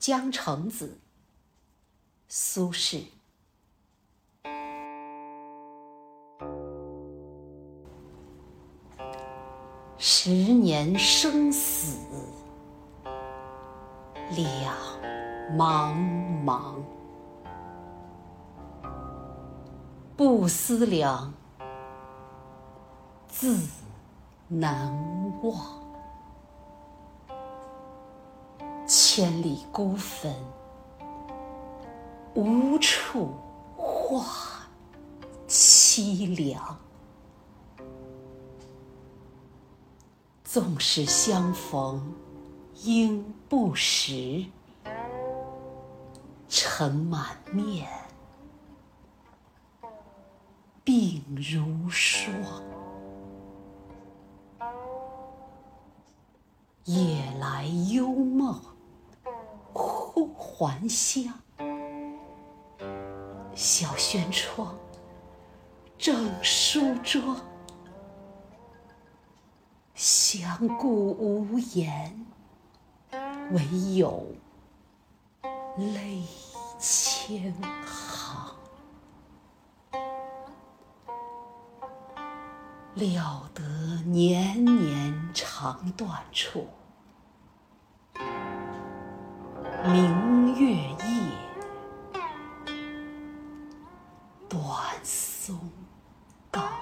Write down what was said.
江城子，苏轼。十年生死两茫茫，不思量，自难忘。千里孤坟，无处话凄凉。纵使相逢应不识，尘满面，鬓如霜。夜来幽梦还乡，小轩窗，正梳妆。相顾无言，唯有泪千行。料得年年肠断处，明月夜短松冈。